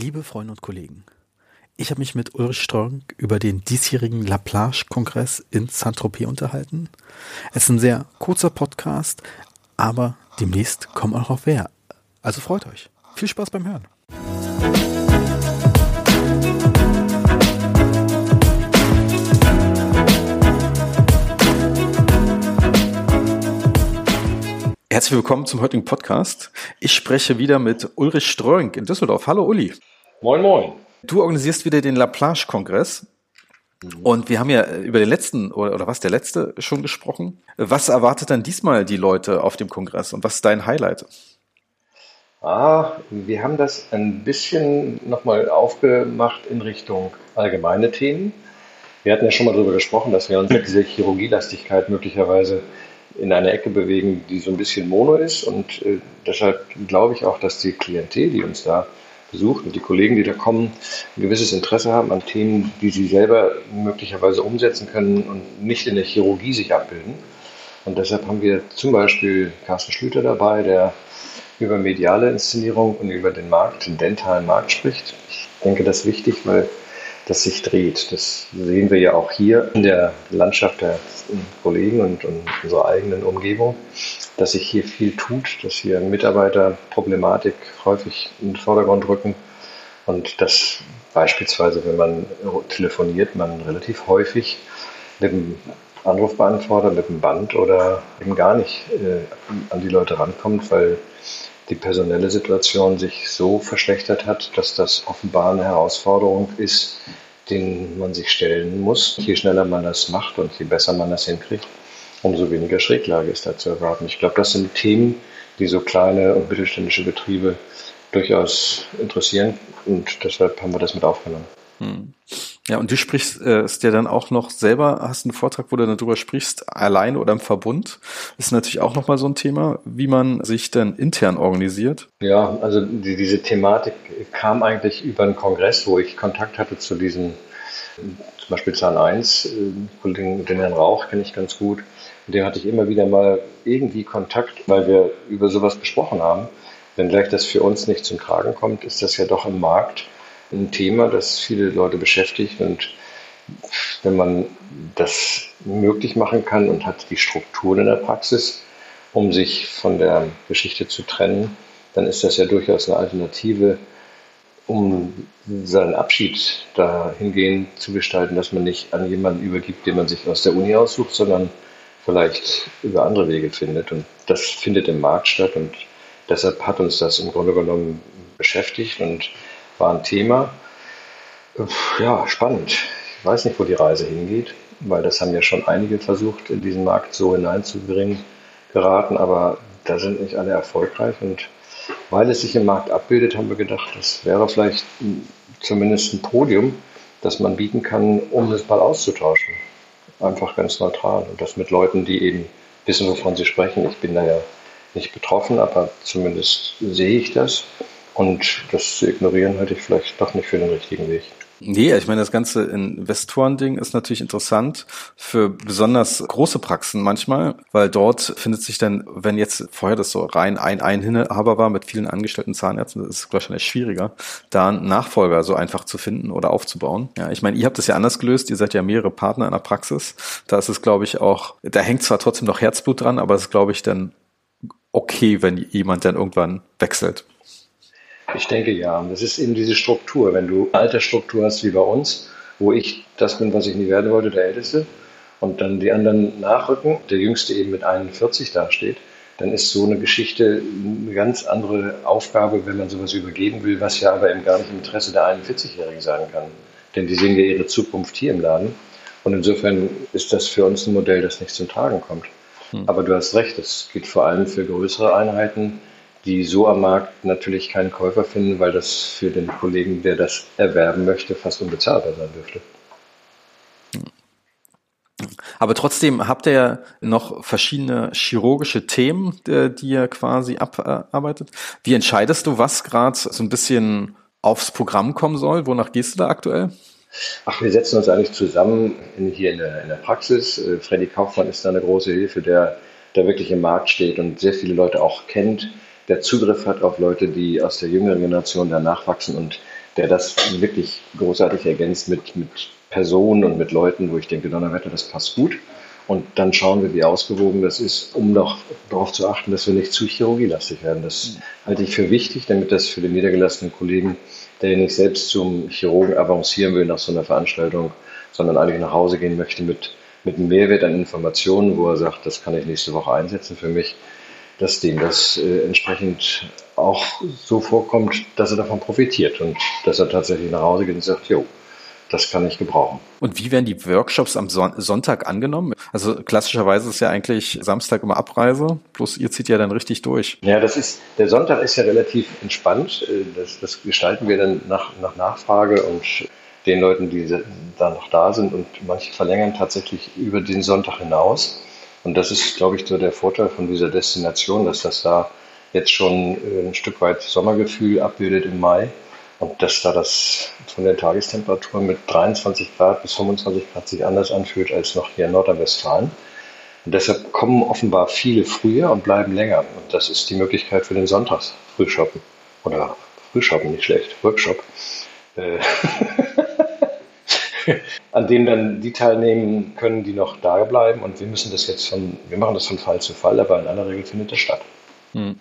Liebe Freunde und Kollegen, ich habe mich mit Ulrich Strong über den diesjährigen Laplage-Kongress in Saint-Tropez unterhalten. Es ist ein sehr kurzer Podcast, aber demnächst kommen auch noch mehr. Also freut euch. Viel Spaß beim Hören. Herzlich willkommen zum heutigen Podcast. Ich spreche wieder mit Ulrich Ströing in Düsseldorf. Hallo Uli. Moin, moin. Du organisierst wieder den Laplage-Kongress. Und wir haben ja über den letzten, oder, oder was, der letzte schon gesprochen. Was erwartet dann diesmal die Leute auf dem Kongress und was ist dein Highlight? Ah, wir haben das ein bisschen nochmal aufgemacht in Richtung allgemeine Themen. Wir hatten ja schon mal darüber gesprochen, dass wir uns mit dieser Chirurgielastigkeit möglicherweise in eine Ecke bewegen, die so ein bisschen mono ist. Und äh, deshalb glaube ich auch, dass die Klientel, die uns da besucht und die Kollegen, die da kommen, ein gewisses Interesse haben an Themen, die sie selber möglicherweise umsetzen können und nicht in der Chirurgie sich abbilden. Und deshalb haben wir zum Beispiel Carsten Schlüter dabei, der über mediale Inszenierung und über den Markt, den dentalen Markt spricht. Ich denke, das ist wichtig, weil das sich dreht. Das sehen wir ja auch hier in der Landschaft der Kollegen und, und unserer eigenen Umgebung, dass sich hier viel tut, dass hier Mitarbeiterproblematik häufig in den Vordergrund rücken und dass beispielsweise, wenn man telefoniert, man relativ häufig mit dem Anrufbeantworter, mit dem Band oder eben gar nicht äh, an die Leute rankommt, weil die personelle Situation sich so verschlechtert hat, dass das offenbar eine Herausforderung ist, den man sich stellen muss. Je schneller man das macht und je besser man das hinkriegt, umso weniger Schräglage ist da zu erwarten. Ich glaube, das sind Themen, die so kleine und mittelständische Betriebe durchaus interessieren und deshalb haben wir das mit aufgenommen. Hm. Ja, und du sprichst äh, es dir dann auch noch selber, hast einen Vortrag, wo du darüber sprichst, alleine oder im Verbund. Ist natürlich auch nochmal so ein Thema, wie man sich dann intern organisiert. Ja, also die, diese Thematik kam eigentlich über einen Kongress, wo ich Kontakt hatte zu diesen, zum Beispiel Zahn 1, äh, Kollegen, den Herrn Rauch kenne ich ganz gut. Mit dem hatte ich immer wieder mal irgendwie Kontakt, weil wir über sowas gesprochen haben. Wenn gleich das für uns nicht zum Tragen kommt, ist das ja doch im Markt ein Thema, das viele Leute beschäftigt. Und wenn man das möglich machen kann und hat die Strukturen in der Praxis, um sich von der Geschichte zu trennen, dann ist das ja durchaus eine Alternative, um seinen Abschied dahingehend zu gestalten, dass man nicht an jemanden übergibt, den man sich aus der Uni aussucht, sondern vielleicht über andere Wege findet. Und das findet im Markt statt und deshalb hat uns das im Grunde genommen beschäftigt und war ein Thema. Ja, spannend. Ich weiß nicht, wo die Reise hingeht, weil das haben ja schon einige versucht, in diesen Markt so hineinzubringen, geraten, aber da sind nicht alle erfolgreich. Und weil es sich im Markt abbildet, haben wir gedacht, das wäre vielleicht zumindest ein Podium, das man bieten kann, um das mal auszutauschen. Einfach ganz neutral. Und das mit Leuten, die eben wissen, wovon sie sprechen. Ich bin da ja nicht betroffen, aber zumindest sehe ich das. Und das zu ignorieren halte ich vielleicht doch nicht für den richtigen Weg. Nee, ich meine, das ganze Investoren-Ding ist natürlich interessant für besonders große Praxen manchmal, weil dort findet sich dann, wenn jetzt vorher das so rein ein Einhaber war mit vielen angestellten Zahnärzten, das ist wahrscheinlich schwieriger, da einen Nachfolger so einfach zu finden oder aufzubauen. Ja, ich meine, ihr habt das ja anders gelöst, ihr seid ja mehrere Partner in der Praxis. Da ist es, glaube ich, auch, da hängt zwar trotzdem noch Herzblut dran, aber es ist, glaube ich, dann okay, wenn jemand dann irgendwann wechselt. Ich denke ja. Das ist eben diese Struktur. Wenn du eine Altersstruktur hast wie bei uns, wo ich das bin, was ich nie werden wollte, der Älteste, und dann die anderen nachrücken, der Jüngste eben mit 41 dasteht, dann ist so eine Geschichte eine ganz andere Aufgabe, wenn man sowas übergeben will, was ja aber eben gar nicht im Interesse der 41-Jährigen sein kann. Denn die sehen ja ihre Zukunft hier im Laden. Und insofern ist das für uns ein Modell, das nicht zum Tragen kommt. Hm. Aber du hast recht, es geht vor allem für größere Einheiten, die so am Markt natürlich keinen Käufer finden, weil das für den Kollegen, der das erwerben möchte, fast unbezahlbar sein dürfte. Aber trotzdem habt ihr ja noch verschiedene chirurgische Themen, äh, die ihr quasi abarbeitet. Wie entscheidest du, was gerade so ein bisschen aufs Programm kommen soll? Wonach gehst du da aktuell? Ach, wir setzen uns eigentlich zusammen in, hier in der, in der Praxis. Äh, Freddy Kaufmann ist da eine große Hilfe, der da wirklich im Markt steht und sehr viele Leute auch kennt der Zugriff hat auf Leute, die aus der jüngeren Generation danach wachsen und der das wirklich großartig ergänzt mit, mit Personen und mit Leuten, wo ich denke, Donnerwetter, das passt gut. Und dann schauen wir, wie ausgewogen das ist, um noch darauf zu achten, dass wir nicht zu chirurgielastig werden. Das halte ich für wichtig, damit das für den niedergelassenen Kollegen, der nicht selbst zum Chirurgen avancieren will nach so einer Veranstaltung, sondern eigentlich nach Hause gehen möchte mit, mit einem Mehrwert an Informationen, wo er sagt, das kann ich nächste Woche einsetzen für mich, dass dem das äh, entsprechend auch so vorkommt, dass er davon profitiert und dass er tatsächlich nach Hause geht und sagt, jo, das kann ich gebrauchen. Und wie werden die Workshops am Son Sonntag angenommen? Also klassischerweise ist ja eigentlich Samstag immer Abreise, bloß ihr zieht ja dann richtig durch. Ja, das ist, der Sonntag ist ja relativ entspannt. Äh, das, das gestalten wir dann nach, nach Nachfrage und den Leuten, die da noch da sind und manche verlängern tatsächlich über den Sonntag hinaus. Und das ist, glaube ich, so der Vorteil von dieser Destination, dass das da jetzt schon äh, ein Stück weit Sommergefühl abbildet im Mai und dass da das von der Tagestemperatur mit 23 Grad bis 25 Grad sich anders anfühlt als noch hier in Nordrhein-Westfalen. Und deshalb kommen offenbar viele früher und bleiben länger. Und das ist die Möglichkeit für den Sonntags Frühshoppen. Oder Frühshoppen, nicht schlecht, Workshop. Äh, an dem dann die teilnehmen können, die noch da bleiben. Und wir müssen das jetzt von, wir machen das von Fall zu Fall, aber in aller Regel findet das statt. Hm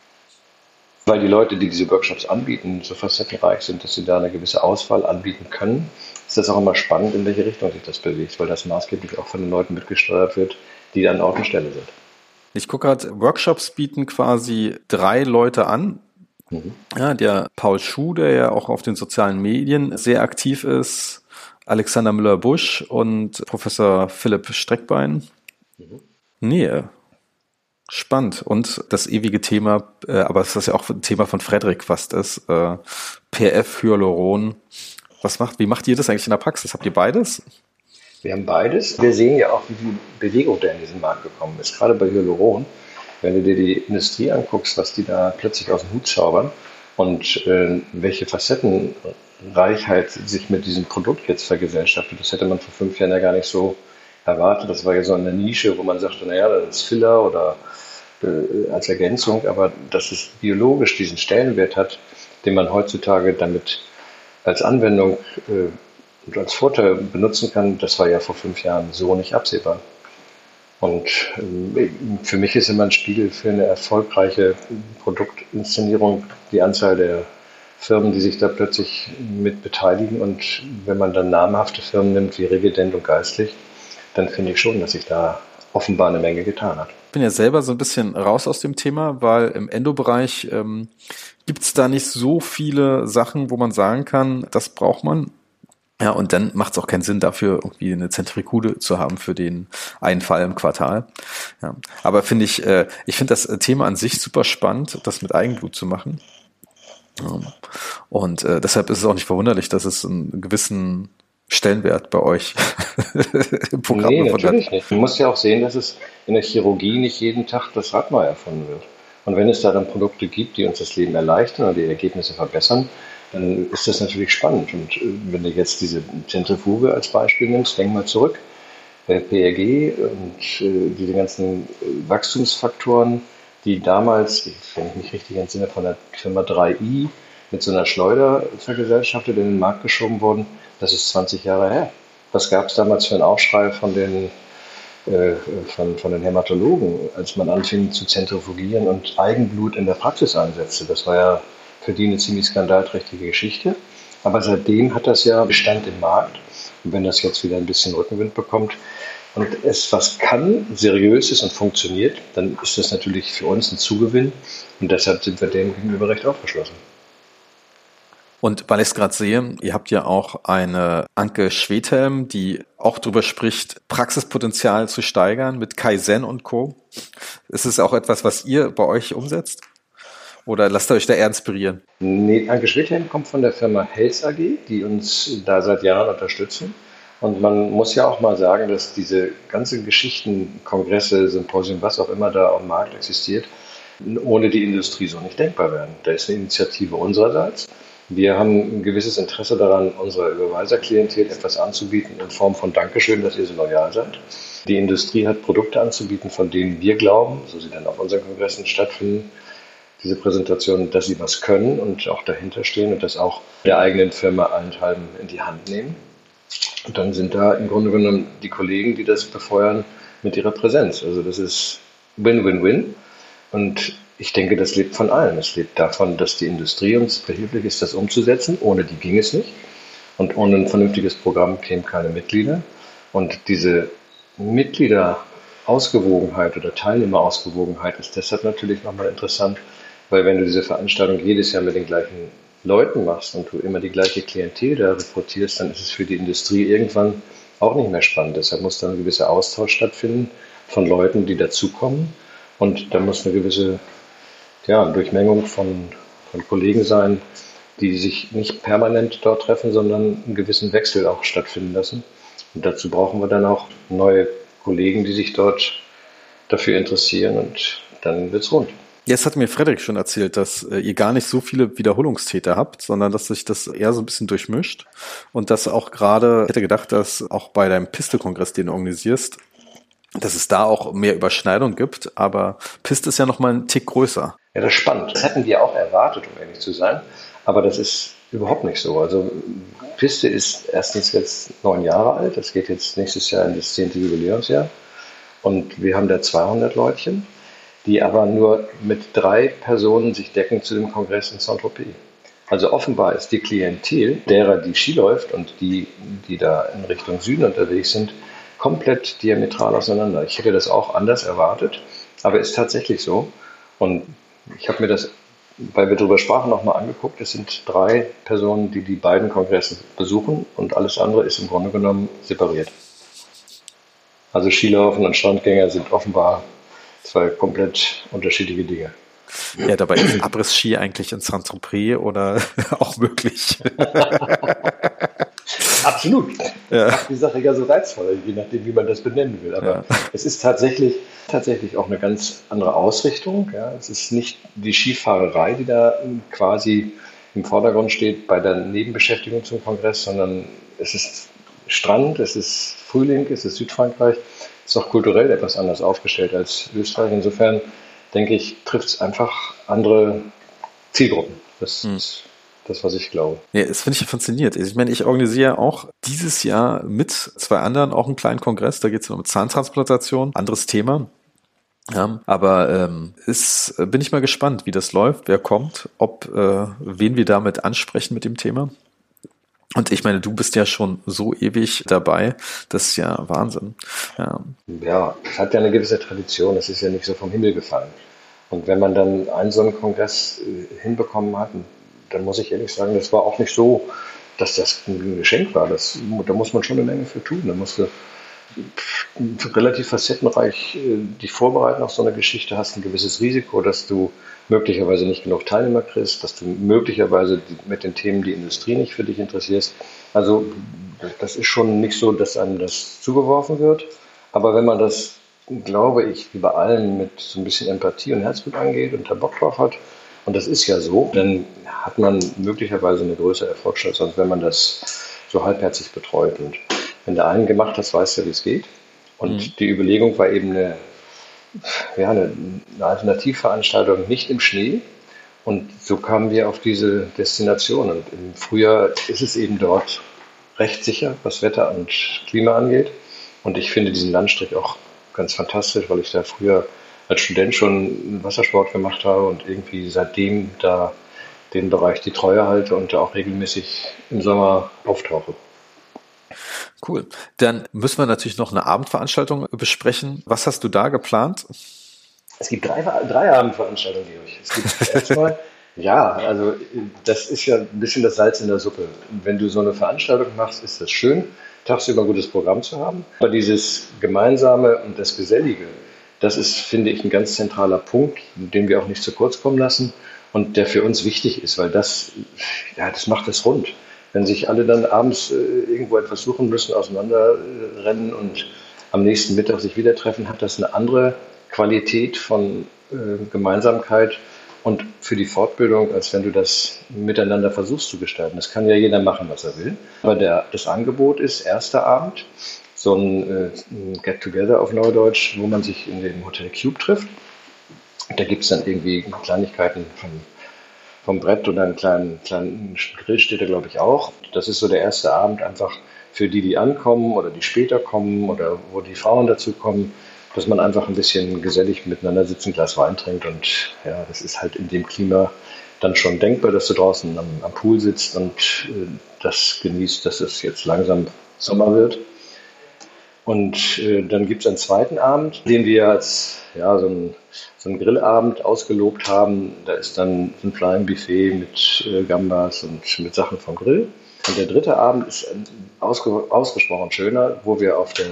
weil die Leute, die diese Workshops anbieten, so facettenreich sind, dass sie da eine gewisse Auswahl anbieten können, ist das auch immer spannend, in welche Richtung sich das bewegt, weil das maßgeblich auch von den Leuten mitgesteuert wird, die an Ort und Stelle sind. Ich gucke gerade, Workshops bieten quasi drei Leute an. Mhm. Ja, der Paul Schuh, der ja auch auf den sozialen Medien sehr aktiv ist, Alexander Müller-Busch und Professor Philipp Streckbein. Mhm. Nee, Spannend. Und das ewige Thema, äh, aber es ist ja auch ein Thema von Frederik fast ist, äh, PF Hyaluron. Was macht, wie macht ihr das eigentlich in der Praxis? Habt ihr beides? Wir haben beides. Wir sehen ja auch, wie viel Bewegung da in diesen Markt gekommen ist. Gerade bei Hyaluron, wenn du dir die Industrie anguckst, was die da plötzlich aus dem Hut zaubern und äh, welche Facettenreichheit sich mit diesem Produkt jetzt vergesellschaftet, das hätte man vor fünf Jahren ja gar nicht so erwartet. Das war ja so eine Nische, wo man sagte, naja, das ist Filler oder äh, als Ergänzung, aber dass es biologisch diesen Stellenwert hat, den man heutzutage damit als Anwendung äh, und als Vorteil benutzen kann, das war ja vor fünf Jahren so nicht absehbar. Und äh, für mich ist immer ein Spiegel für eine erfolgreiche Produktinszenierung die Anzahl der Firmen, die sich da plötzlich mit beteiligen. Und wenn man dann namhafte Firmen nimmt wie Revident und Geistlich, dann finde ich schon, dass sich da offenbar eine Menge getan hat. Ich bin ja selber so ein bisschen raus aus dem Thema, weil im Endo-Bereich ähm, gibt es da nicht so viele Sachen, wo man sagen kann, das braucht man. Ja, und dann macht es auch keinen Sinn, dafür irgendwie eine Zentrifuge zu haben für den einen Fall im Quartal. Ja, aber finde ich, äh, ich finde das Thema an sich super spannend, das mit Eigenblut zu machen. Und äh, deshalb ist es auch nicht verwunderlich, dass es einen gewissen Stellenwert bei euch im Programm nee, natürlich nicht. Man muss ja auch sehen, dass es in der Chirurgie nicht jeden Tag das Rad neu erfunden wird. Und wenn es da dann Produkte gibt, die uns das Leben erleichtern oder die Ergebnisse verbessern, dann ist das natürlich spannend. Und äh, wenn du jetzt diese Zentrifuge als Beispiel nimmst, denk mal zurück. PRG und äh, diese ganzen äh, Wachstumsfaktoren, die damals, wenn ich mich richtig entsinne, von der Firma 3i mit so einer Schleuder vergesellschaftet in den Markt geschoben wurden, das ist 20 Jahre her. Was gab es damals für einen Aufschrei von den, äh, von, von den Hämatologen, als man anfing zu zentrifugieren und Eigenblut in der Praxis einsetzte? Das war ja für die eine ziemlich skandalträchtige Geschichte. Aber seitdem hat das ja Bestand im Markt. Und wenn das jetzt wieder ein bisschen Rückenwind bekommt und es was kann, seriös ist und funktioniert, dann ist das natürlich für uns ein Zugewinn. Und deshalb sind wir dem gegenüber recht aufgeschlossen. Und weil ich es gerade sehe, ihr habt ja auch eine Anke Schwedhelm, die auch darüber spricht, Praxispotenzial zu steigern mit Kaizen und Co. Ist es auch etwas, was ihr bei euch umsetzt? Oder lasst ihr euch da eher inspirieren? Nee, Anke Schwedhelm kommt von der Firma Health AG, die uns da seit Jahren unterstützen. Und man muss ja auch mal sagen, dass diese ganzen Geschichten, Kongresse, Symposien, was auch immer da am Markt existiert, ohne die Industrie so nicht denkbar wären. Da ist eine Initiative unsererseits. Wir haben ein gewisses Interesse daran, unserer Überweiserklientel etwas anzubieten in Form von Dankeschön, dass ihr so loyal seid. Die Industrie hat Produkte anzubieten, von denen wir glauben, so sie dann auf unseren Kongressen stattfinden, diese Präsentation, dass sie was können und auch dahinter stehen und das auch der eigenen Firma allenthalben in die Hand nehmen. Und dann sind da im Grunde genommen die Kollegen, die das befeuern mit ihrer Präsenz. Also das ist Win-Win-Win. Und ich denke, das lebt von allen. Es lebt davon, dass die Industrie uns behilflich ist, das umzusetzen. Ohne die ging es nicht. Und ohne ein vernünftiges Programm kämen keine Mitglieder. Und diese Mitgliederausgewogenheit oder Teilnehmerausgewogenheit ist deshalb natürlich nochmal interessant, weil wenn du diese Veranstaltung jedes Jahr mit den gleichen Leuten machst und du immer die gleiche Klientel da rekrutierst, dann ist es für die Industrie irgendwann auch nicht mehr spannend. Deshalb muss dann ein gewisser Austausch stattfinden von Leuten, die dazukommen. Und da muss eine gewisse ja, Durchmengung von, von Kollegen sein, die sich nicht permanent dort treffen, sondern einen gewissen Wechsel auch stattfinden lassen. Und dazu brauchen wir dann auch neue Kollegen, die sich dort dafür interessieren und dann wird's rund. Jetzt hat mir Frederik schon erzählt, dass äh, ihr gar nicht so viele Wiederholungstäter habt, sondern dass sich das eher so ein bisschen durchmischt und dass auch gerade, ich hätte gedacht, dass auch bei deinem Piste-Kongress, den du organisierst, dass es da auch mehr Überschneidung gibt, aber Piste ist ja noch mal ein Tick größer. Ja, das ist spannend. Das hätten wir auch erwartet, um ehrlich zu sein, aber das ist überhaupt nicht so. Also Piste ist erstens jetzt neun Jahre alt, das geht jetzt nächstes Jahr in das zehnte Jubiläumsjahr und wir haben da 200 Leutchen die aber nur mit drei Personen sich decken zu dem Kongress in Saint-Tropez. Also offenbar ist die Klientel derer, die Ski läuft und die, die da in Richtung Süden unterwegs sind, komplett diametral auseinander. Ich hätte das auch anders erwartet, aber ist tatsächlich so. Und ich habe mir das, weil wir darüber sprachen, nochmal angeguckt. Es sind drei Personen, die die beiden Kongresse besuchen und alles andere ist im Grunde genommen separiert. Also Skilaufen und Strandgänger sind offenbar zwei komplett unterschiedliche Dinge. Ja, dabei ist Abriss-Ski eigentlich in Saint-Tropez oder auch möglich. Absolut. Ja. Macht die Sache ja so reizvoll, je nachdem, wie man das benennen will. Aber ja. es ist tatsächlich, tatsächlich auch eine ganz andere Ausrichtung. Ja. Es ist nicht die Skifahrerei, die da quasi im Vordergrund steht bei der Nebenbeschäftigung zum Kongress, sondern es ist Strand, es ist Frühling, es ist Südfrankreich ist auch kulturell etwas anders aufgestellt als Österreich. Insofern denke ich, trifft es einfach andere Zielgruppen. Das hm. ist das, was ich glaube. Ja, das finde ich fasziniert. Ich meine, ich organisiere auch dieses Jahr mit zwei anderen auch einen kleinen Kongress. Da geht es um Zahntransplantation, anderes Thema. Ja, aber ähm, ist, bin ich mal gespannt, wie das läuft, wer kommt, ob äh, wen wir damit ansprechen mit dem Thema. Und ich meine, du bist ja schon so ewig dabei, das ist ja Wahnsinn. Ja, ja es hat ja eine gewisse Tradition, es ist ja nicht so vom Himmel gefallen. Und wenn man dann einen so einen Kongress äh, hinbekommen hat, dann muss ich ehrlich sagen, das war auch nicht so, dass das ein Geschenk war. Das, da muss man schon eine Menge für tun. Da musst du relativ facettenreich äh, dich vorbereiten auf so eine Geschichte, hast ein gewisses Risiko, dass du möglicherweise nicht genug Teilnehmer kriegst, dass du möglicherweise mit den Themen die Industrie nicht für dich interessierst. Also das ist schon nicht so, dass einem das zugeworfen wird. Aber wenn man das, glaube ich, wie bei allen mit so ein bisschen Empathie und Herzblut angeht und da Bock drauf hat, und das ist ja so, dann hat man möglicherweise eine größere Erfolgschance, als wenn man das so halbherzig betreut. Und wenn der einen gemacht hat, weiß er, wie es geht. Und mhm. die Überlegung war eben eine ja, eine, eine Alternativveranstaltung nicht im Schnee. Und so kamen wir auf diese Destination. Und im Frühjahr ist es eben dort recht sicher, was Wetter und Klima angeht. Und ich finde diesen Landstrich auch ganz fantastisch, weil ich da früher als Student schon Wassersport gemacht habe und irgendwie seitdem da den Bereich die Treue halte und da auch regelmäßig im Sommer auftauche. Cool. Dann müssen wir natürlich noch eine Abendveranstaltung besprechen. Was hast du da geplant? Es gibt drei, drei Abendveranstaltungen, Georg. Es gibt erstmal, ja, also das ist ja ein bisschen das Salz in der Suppe. Wenn du so eine Veranstaltung machst, ist das schön, tagsüber ein gutes Programm zu haben. Aber dieses Gemeinsame und das Gesellige, das ist, finde ich, ein ganz zentraler Punkt, den wir auch nicht zu kurz kommen lassen und der für uns wichtig ist, weil das, ja, das macht es rund wenn sich alle dann abends äh, irgendwo etwas suchen müssen, auseinanderrennen und am nächsten Mittag sich wieder treffen, hat das eine andere Qualität von äh, Gemeinsamkeit und für die Fortbildung, als wenn du das miteinander versuchst zu gestalten. Das kann ja jeder machen, was er will. Aber der, das Angebot ist erster Abend, so ein, äh, Get-Together auf Neudeutsch, wo man sich in dem Hotel Cube trifft. Da gibt es dann irgendwie Kleinigkeiten von, vom Brett und einen kleinen, kleinen Grill steht da, glaube ich, auch. Das ist so der erste Abend einfach für die, die ankommen oder die später kommen oder wo die Frauen dazu kommen, dass man einfach ein bisschen gesellig miteinander sitzt, ein Glas Wein trinkt und ja, das ist halt in dem Klima dann schon denkbar, dass du draußen am, am Pool sitzt und äh, das genießt, dass es jetzt langsam Sommer wird. Und äh, dann gibt es einen zweiten Abend, den wir als ja, so, ein, so Grillabend ausgelobt haben. Da ist dann ein Flying Buffet mit äh, Gambas und mit Sachen vom Grill. Und der dritte Abend ist ausge, ausgesprochen schöner, wo wir auf der,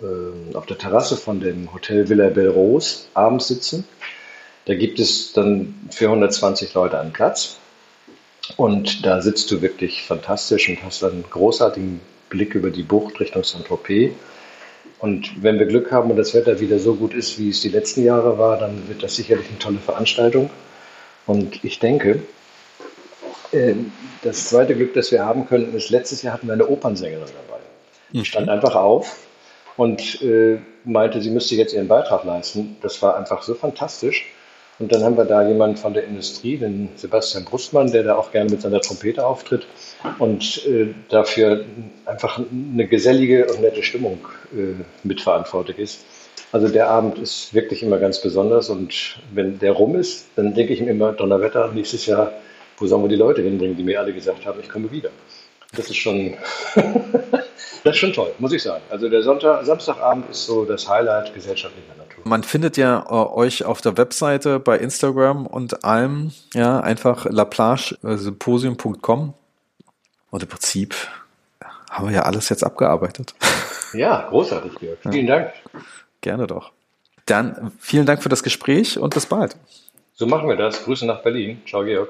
äh, auf der Terrasse von dem Hotel Villa Belrose abends sitzen da gibt es dann für 120 Leute einen Platz. Und da sitzt du wirklich fantastisch und hast einen großartigen Blick über die Bucht Richtung Saint-Tropez. Und wenn wir Glück haben und das Wetter wieder so gut ist, wie es die letzten Jahre war, dann wird das sicherlich eine tolle Veranstaltung. Und ich denke, äh, das zweite Glück, das wir haben könnten, ist, letztes Jahr hatten wir eine Opernsängerin dabei. Die stand einfach auf und äh, meinte, sie müsste jetzt ihren Beitrag leisten. Das war einfach so fantastisch. Und dann haben wir da jemanden von der Industrie, den Sebastian Brustmann, der da auch gerne mit seiner Trompete auftritt und äh, dafür einfach eine gesellige und nette Stimmung äh, mitverantwortlich ist. Also der Abend ist wirklich immer ganz besonders und wenn der rum ist, dann denke ich mir immer, Donnerwetter, nächstes Jahr, wo sollen wir die Leute hinbringen, die mir alle gesagt haben, ich komme wieder. Das ist schon, das ist schon toll, muss ich sagen. Also der Sonntag, Samstagabend ist so das Highlight gesellschaftlicher Natur. Man findet ja äh, euch auf der Webseite, bei Instagram und allem, ja, einfach laplagesymposium.com. Und im Prinzip haben wir ja alles jetzt abgearbeitet. Ja, großartig, Georg. Vielen ja. Dank. Gerne doch. Dann vielen Dank für das Gespräch und bis bald. So machen wir das. Grüße nach Berlin. Ciao, Georg.